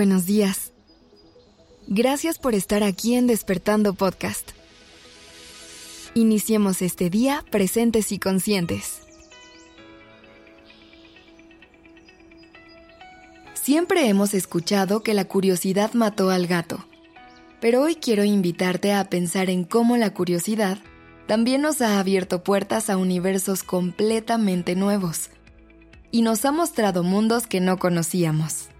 Buenos días. Gracias por estar aquí en Despertando Podcast. Iniciemos este día presentes y conscientes. Siempre hemos escuchado que la curiosidad mató al gato, pero hoy quiero invitarte a pensar en cómo la curiosidad también nos ha abierto puertas a universos completamente nuevos y nos ha mostrado mundos que no conocíamos.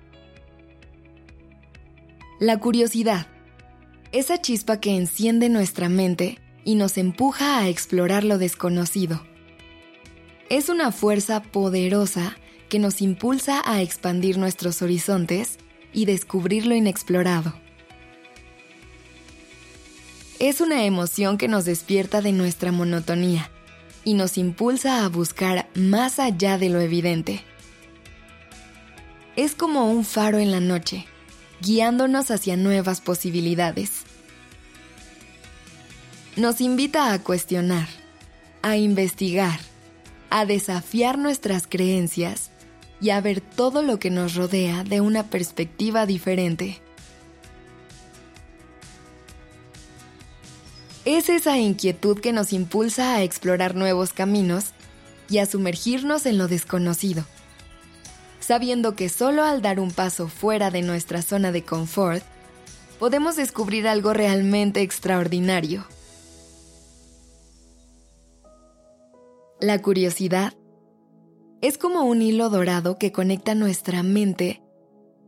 La curiosidad, esa chispa que enciende nuestra mente y nos empuja a explorar lo desconocido. Es una fuerza poderosa que nos impulsa a expandir nuestros horizontes y descubrir lo inexplorado. Es una emoción que nos despierta de nuestra monotonía y nos impulsa a buscar más allá de lo evidente. Es como un faro en la noche, guiándonos hacia nuevas posibilidades. Nos invita a cuestionar, a investigar, a desafiar nuestras creencias y a ver todo lo que nos rodea de una perspectiva diferente. Es esa inquietud que nos impulsa a explorar nuevos caminos y a sumergirnos en lo desconocido, sabiendo que solo al dar un paso fuera de nuestra zona de confort, podemos descubrir algo realmente extraordinario. La curiosidad es como un hilo dorado que conecta nuestra mente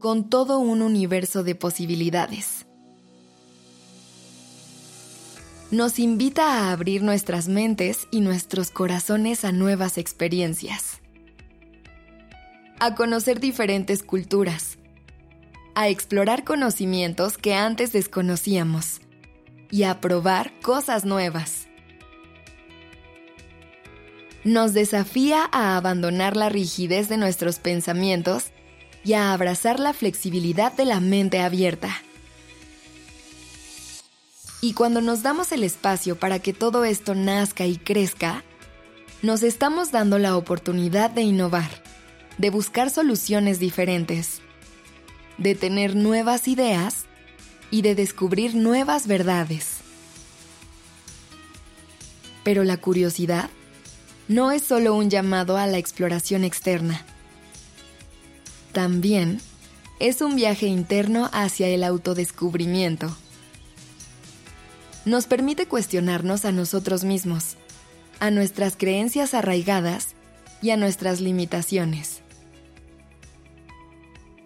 con todo un universo de posibilidades nos invita a abrir nuestras mentes y nuestros corazones a nuevas experiencias, a conocer diferentes culturas, a explorar conocimientos que antes desconocíamos y a probar cosas nuevas. Nos desafía a abandonar la rigidez de nuestros pensamientos y a abrazar la flexibilidad de la mente abierta. Y cuando nos damos el espacio para que todo esto nazca y crezca, nos estamos dando la oportunidad de innovar, de buscar soluciones diferentes, de tener nuevas ideas y de descubrir nuevas verdades. Pero la curiosidad no es solo un llamado a la exploración externa. También es un viaje interno hacia el autodescubrimiento nos permite cuestionarnos a nosotros mismos, a nuestras creencias arraigadas y a nuestras limitaciones.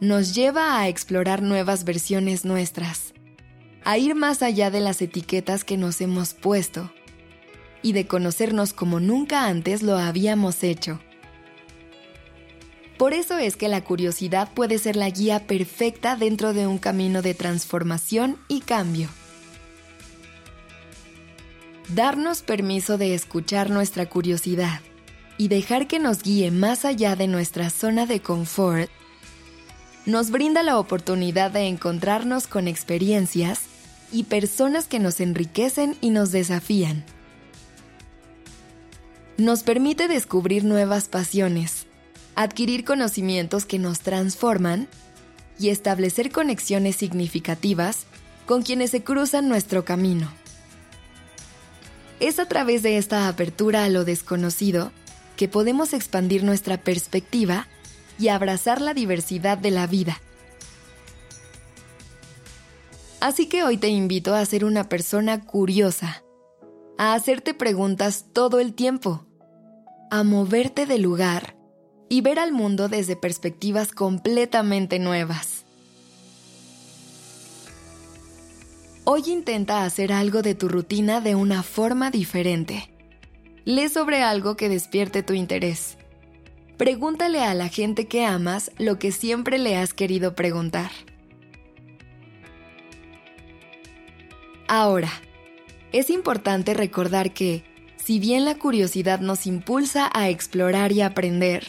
Nos lleva a explorar nuevas versiones nuestras, a ir más allá de las etiquetas que nos hemos puesto y de conocernos como nunca antes lo habíamos hecho. Por eso es que la curiosidad puede ser la guía perfecta dentro de un camino de transformación y cambio. Darnos permiso de escuchar nuestra curiosidad y dejar que nos guíe más allá de nuestra zona de confort nos brinda la oportunidad de encontrarnos con experiencias y personas que nos enriquecen y nos desafían. Nos permite descubrir nuevas pasiones, adquirir conocimientos que nos transforman y establecer conexiones significativas con quienes se cruzan nuestro camino. Es a través de esta apertura a lo desconocido que podemos expandir nuestra perspectiva y abrazar la diversidad de la vida. Así que hoy te invito a ser una persona curiosa, a hacerte preguntas todo el tiempo, a moverte de lugar y ver al mundo desde perspectivas completamente nuevas. Hoy intenta hacer algo de tu rutina de una forma diferente. Lee sobre algo que despierte tu interés. Pregúntale a la gente que amas lo que siempre le has querido preguntar. Ahora, es importante recordar que, si bien la curiosidad nos impulsa a explorar y aprender,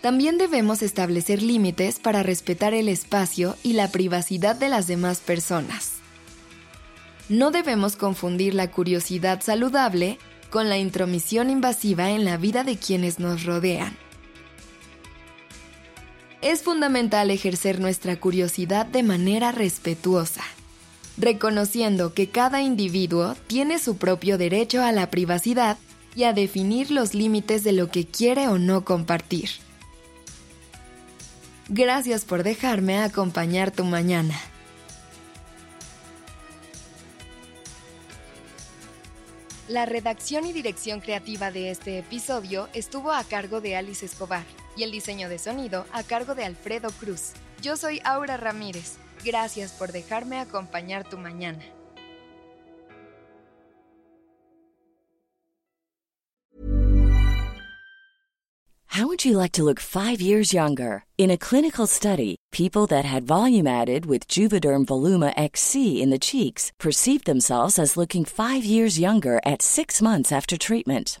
también debemos establecer límites para respetar el espacio y la privacidad de las demás personas. No debemos confundir la curiosidad saludable con la intromisión invasiva en la vida de quienes nos rodean. Es fundamental ejercer nuestra curiosidad de manera respetuosa, reconociendo que cada individuo tiene su propio derecho a la privacidad y a definir los límites de lo que quiere o no compartir. Gracias por dejarme acompañar tu mañana. La redacción y dirección creativa de este episodio estuvo a cargo de Alice Escobar y el diseño de sonido a cargo de Alfredo Cruz. Yo soy Aura Ramírez. Gracias por dejarme acompañar tu mañana. How would you like to look 5 years younger? In a clinical study, people that had volume added with Juvederm Voluma XC in the cheeks perceived themselves as looking 5 years younger at 6 months after treatment.